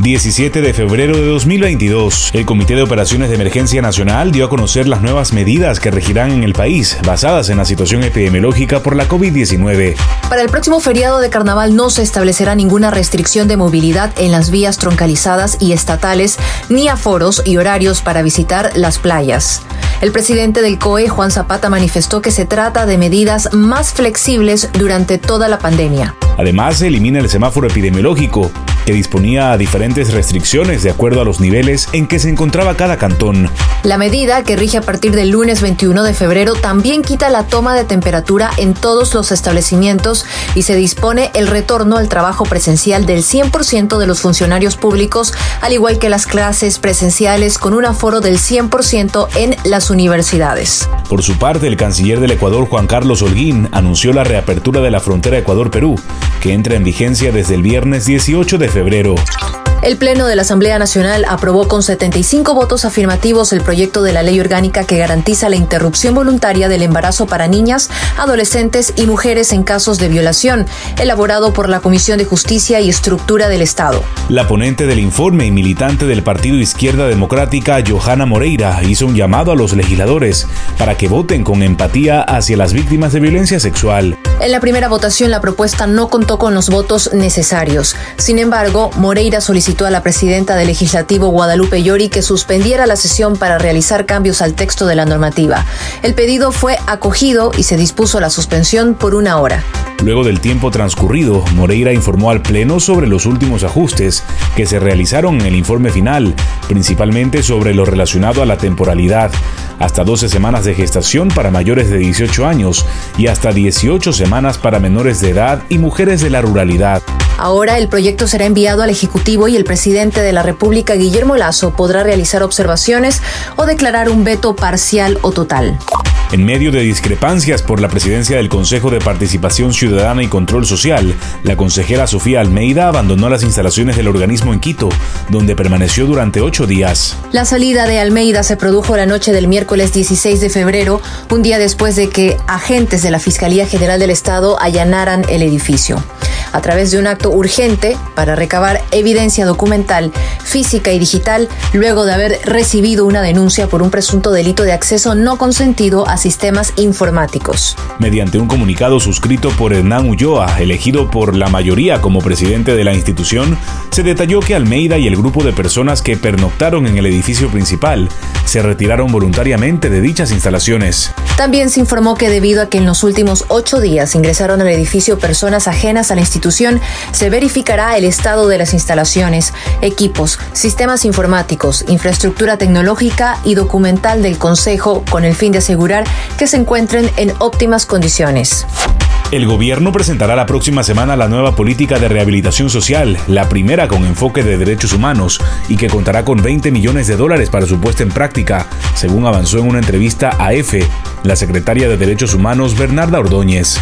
17 de febrero de 2022, el Comité de Operaciones de Emergencia Nacional dio a conocer las nuevas medidas que regirán en el país, basadas en la situación epidemiológica por la COVID-19. Para el próximo feriado de carnaval no se establecerá ninguna restricción de movilidad en las vías troncalizadas y estatales, ni aforos y horarios para visitar las playas. El presidente del COE, Juan Zapata, manifestó que se trata de medidas más flexibles durante toda la pandemia. Además, se elimina el semáforo epidemiológico, que disponía a diferentes restricciones de acuerdo a los niveles en que se encontraba cada cantón. La medida, que rige a partir del lunes 21 de febrero, también quita la toma de temperatura en todos los establecimientos y se dispone el retorno al trabajo presencial del 100% de los funcionarios públicos, al igual que las clases presenciales con un aforo del 100% en las universidades. Por su parte, el canciller del Ecuador, Juan Carlos Holguín, anunció la reapertura de la frontera Ecuador-Perú, que entra en vigencia desde el viernes 18 de febrero. El Pleno de la Asamblea Nacional aprobó con 75 votos afirmativos el proyecto de la ley orgánica que garantiza la interrupción voluntaria del embarazo para niñas, adolescentes y mujeres en casos de violación, elaborado por la Comisión de Justicia y Estructura del Estado. La ponente del informe y militante del Partido Izquierda Democrática, Johanna Moreira, hizo un llamado a los legisladores para que voten con empatía hacia las víctimas de violencia sexual. En la primera votación la propuesta no contó con los votos necesarios. Sin embargo, Moreira solicitó a la presidenta del legislativo Guadalupe Llori que suspendiera la sesión para realizar cambios al texto de la normativa. El pedido fue acogido y se dispuso la suspensión por una hora. Luego del tiempo transcurrido, Moreira informó al Pleno sobre los últimos ajustes que se realizaron en el informe final, principalmente sobre lo relacionado a la temporalidad, hasta 12 semanas de gestación para mayores de 18 años y hasta 18 semanas para menores de edad y mujeres de la ruralidad. Ahora el proyecto será enviado al Ejecutivo y el presidente de la República, Guillermo Lazo, podrá realizar observaciones o declarar un veto parcial o total. En medio de discrepancias por la presidencia del Consejo de Participación Ciudadana y Control Social, la consejera Sofía Almeida abandonó las instalaciones del organismo en Quito, donde permaneció durante ocho días. La salida de Almeida se produjo la noche del miércoles 16 de febrero, un día después de que agentes de la Fiscalía General del Estado allanaran el edificio a través de un acto urgente para recabar evidencia documental, física y digital, luego de haber recibido una denuncia por un presunto delito de acceso no consentido a sistemas informáticos. Mediante un comunicado suscrito por Hernán Ulloa, elegido por la mayoría como presidente de la institución, se detalló que Almeida y el grupo de personas que pernoctaron en el edificio principal se retiraron voluntariamente de dichas instalaciones. También se informó que debido a que en los últimos ocho días ingresaron al edificio personas ajenas a la institución, se verificará el estado de las instalaciones, equipos, sistemas informáticos, infraestructura tecnológica y documental del Consejo con el fin de asegurar que se encuentren en óptimas condiciones. El gobierno presentará la próxima semana la nueva política de rehabilitación social, la primera con enfoque de derechos humanos y que contará con 20 millones de dólares para su puesta en práctica, según avanzó en una entrevista a EFE la secretaria de Derechos Humanos Bernarda Ordóñez.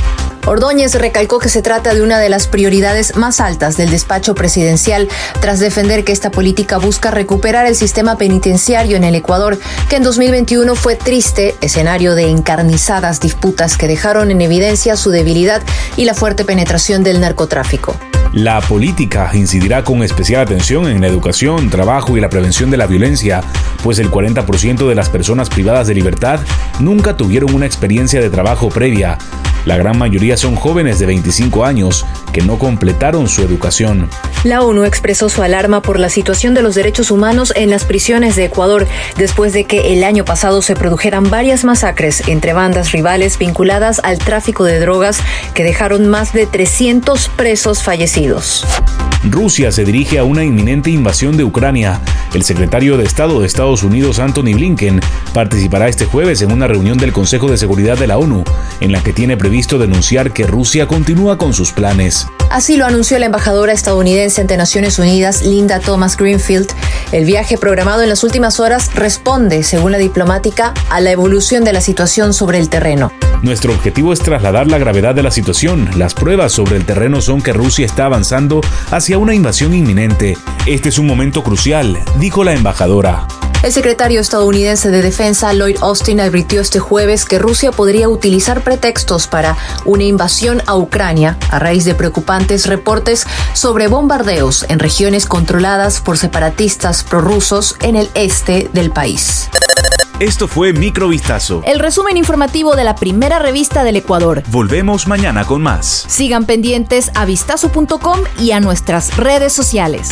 Ordóñez recalcó que se trata de una de las prioridades más altas del despacho presidencial tras defender que esta política busca recuperar el sistema penitenciario en el Ecuador, que en 2021 fue triste escenario de encarnizadas disputas que dejaron en evidencia su debilidad y la fuerte penetración del narcotráfico. La política incidirá con especial atención en la educación, trabajo y la prevención de la violencia, pues el 40% de las personas privadas de libertad nunca tuvieron una experiencia de trabajo previa. La gran mayoría son jóvenes de 25 años que no completaron su educación. La ONU expresó su alarma por la situación de los derechos humanos en las prisiones de Ecuador después de que el año pasado se produjeran varias masacres entre bandas rivales vinculadas al tráfico de drogas que dejaron más de 300 presos fallecidos. Rusia se dirige a una inminente invasión de Ucrania. El secretario de Estado de Estados Unidos, Anthony Blinken, participará este jueves en una reunión del Consejo de Seguridad de la ONU, en la que tiene previsto denunciar que Rusia continúa con sus planes. Así lo anunció la embajadora estadounidense ante Naciones Unidas, Linda Thomas Greenfield. El viaje programado en las últimas horas responde, según la diplomática, a la evolución de la situación sobre el terreno. Nuestro objetivo es trasladar la gravedad de la situación. Las pruebas sobre el terreno son que Rusia está avanzando hacia una invasión inminente. Este es un momento crucial, dijo la embajadora. El secretario estadounidense de Defensa, Lloyd Austin, advirtió este jueves que Rusia podría utilizar pretextos para una invasión a Ucrania a raíz de preocupantes reportes sobre bombardeos en regiones controladas por separatistas prorrusos en el este del país. Esto fue Microvistazo. El resumen informativo de la primera revista del Ecuador. Volvemos mañana con más. Sigan pendientes a vistazo.com y a nuestras redes sociales.